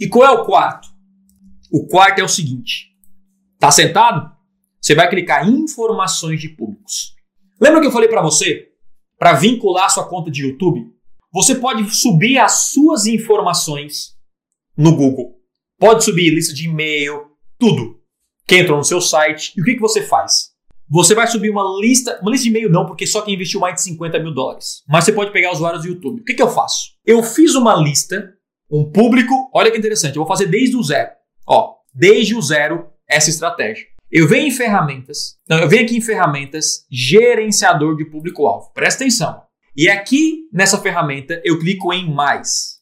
E qual é o quarto? O quarto é o seguinte: tá sentado? Você vai clicar em informações de públicos. Lembra que eu falei para você para vincular sua conta de YouTube? Você pode subir as suas informações no Google. Pode subir lista de e-mail, tudo que entrou no seu site. E o que, que você faz? Você vai subir uma lista, uma lista de e-mail não, porque só quem investiu mais de 50 mil dólares. Mas você pode pegar usuários do YouTube. O que, que eu faço? Eu fiz uma lista, um público, olha que interessante, eu vou fazer desde o zero. Ó, desde o zero essa estratégia. Eu venho em ferramentas, não, eu venho aqui em ferramentas, gerenciador de público-alvo. Presta atenção. E aqui nessa ferramenta eu clico em mais.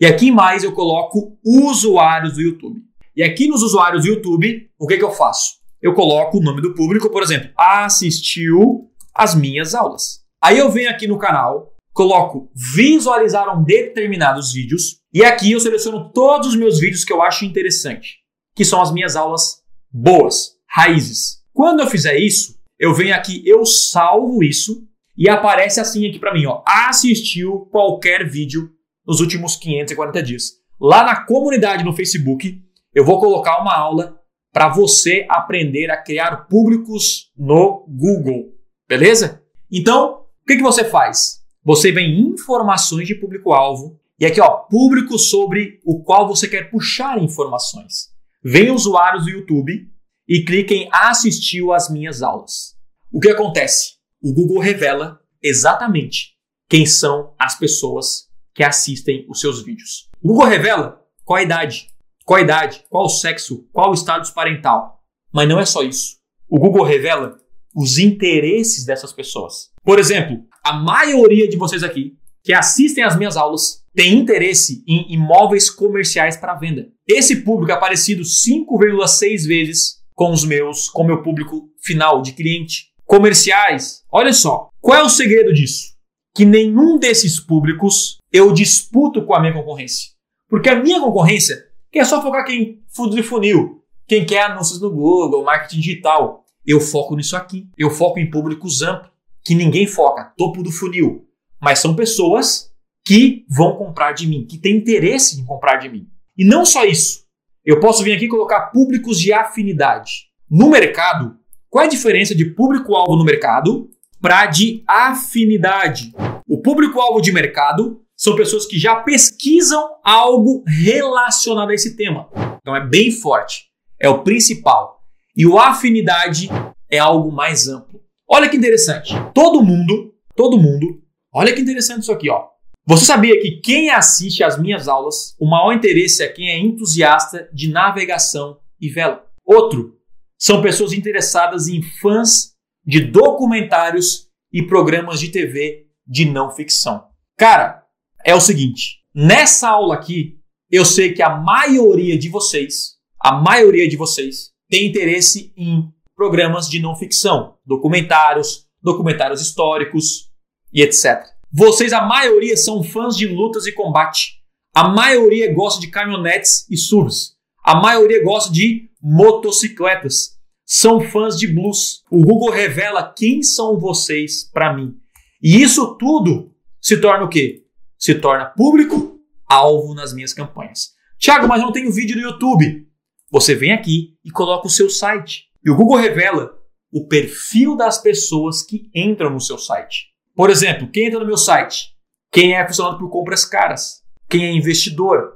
E aqui em mais eu coloco usuários do YouTube. E aqui nos usuários do YouTube, o que, que eu faço? Eu coloco o nome do público, por exemplo, assistiu as minhas aulas. Aí eu venho aqui no canal, coloco visualizaram determinados vídeos e aqui eu seleciono todos os meus vídeos que eu acho interessante, que são as minhas aulas boas, raízes. Quando eu fizer isso, eu venho aqui, eu salvo isso e aparece assim aqui para mim, ó, assistiu qualquer vídeo nos últimos 540 dias. Lá na comunidade no Facebook, eu vou colocar uma aula para você aprender a criar públicos no Google, beleza? Então, o que, que você faz? Você vem em informações de público-alvo e aqui, ó, público sobre o qual você quer puxar informações. Vem usuários do YouTube e clique em assistiu às minhas aulas. O que acontece? O Google revela exatamente quem são as pessoas que assistem os seus vídeos. O Google revela qual a idade, qual a idade, qual o sexo, qual o status parental. Mas não é só isso. O Google revela os interesses dessas pessoas. Por exemplo, a maioria de vocês aqui que assistem às minhas aulas tem interesse em imóveis comerciais para venda. Esse público é parecido 5,6 vezes com os meus, com o meu público final de cliente. Comerciais, olha só, qual é o segredo disso? Que nenhum desses públicos eu disputo com a minha concorrência. Porque a minha concorrência quer só focar quem fundo de funil, quem quer anúncios no Google, marketing digital. Eu foco nisso aqui. Eu foco em públicos amplos, que ninguém foca, topo do funil. Mas são pessoas que vão comprar de mim, que têm interesse em comprar de mim. E não só isso. Eu posso vir aqui colocar públicos de afinidade. No mercado, qual é a diferença de público-alvo no mercado para de afinidade? O público-alvo de mercado são pessoas que já pesquisam algo relacionado a esse tema. Então é bem forte, é o principal. E o afinidade é algo mais amplo. Olha que interessante. Todo mundo, todo mundo, olha que interessante isso aqui, ó. Você sabia que quem assiste às minhas aulas, o maior interesse é quem é entusiasta de navegação e vela. Outro, são pessoas interessadas em fãs de documentários e programas de TV de não ficção. Cara, é o seguinte: nessa aula aqui, eu sei que a maioria de vocês, a maioria de vocês, tem interesse em programas de não ficção, documentários, documentários históricos e etc. Vocês, a maioria, são fãs de lutas e combate. A maioria gosta de caminhonetes e SUVs. A maioria gosta de motocicletas. São fãs de blues. O Google revela quem são vocês para mim. E isso tudo se torna o quê? se torna público alvo nas minhas campanhas. Tiago, mas eu não tenho vídeo no YouTube. Você vem aqui e coloca o seu site. E o Google revela o perfil das pessoas que entram no seu site. Por exemplo, quem entra no meu site? Quem é funcionário por compras caras? Quem é investidor?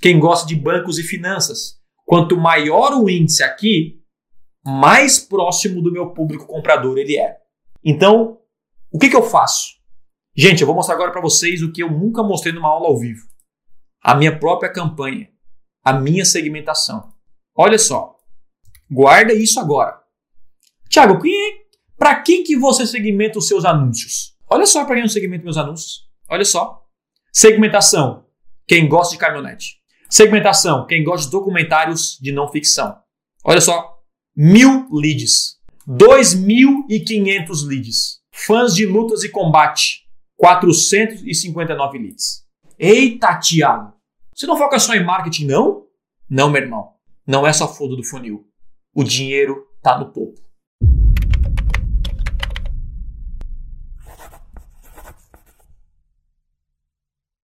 Quem gosta de bancos e finanças? Quanto maior o índice aqui, mais próximo do meu público comprador ele é. Então, o que, que eu faço? Gente, eu vou mostrar agora para vocês o que eu nunca mostrei numa aula ao vivo. A minha própria campanha, a minha segmentação. Olha só. Guarda isso agora. Tiago, para quem que você segmenta os seus anúncios? Olha só para quem eu segmento meus anúncios. Olha só. Segmentação. Quem gosta de caminhonete. Segmentação. Quem gosta de documentários de não ficção. Olha só. Mil leads. 2.500 leads. Fãs de lutas e combate. 459 leads. Eita, Tiago! Você não foca só em marketing, não? Não, meu irmão. Não é só fundo do funil. O dinheiro está no topo.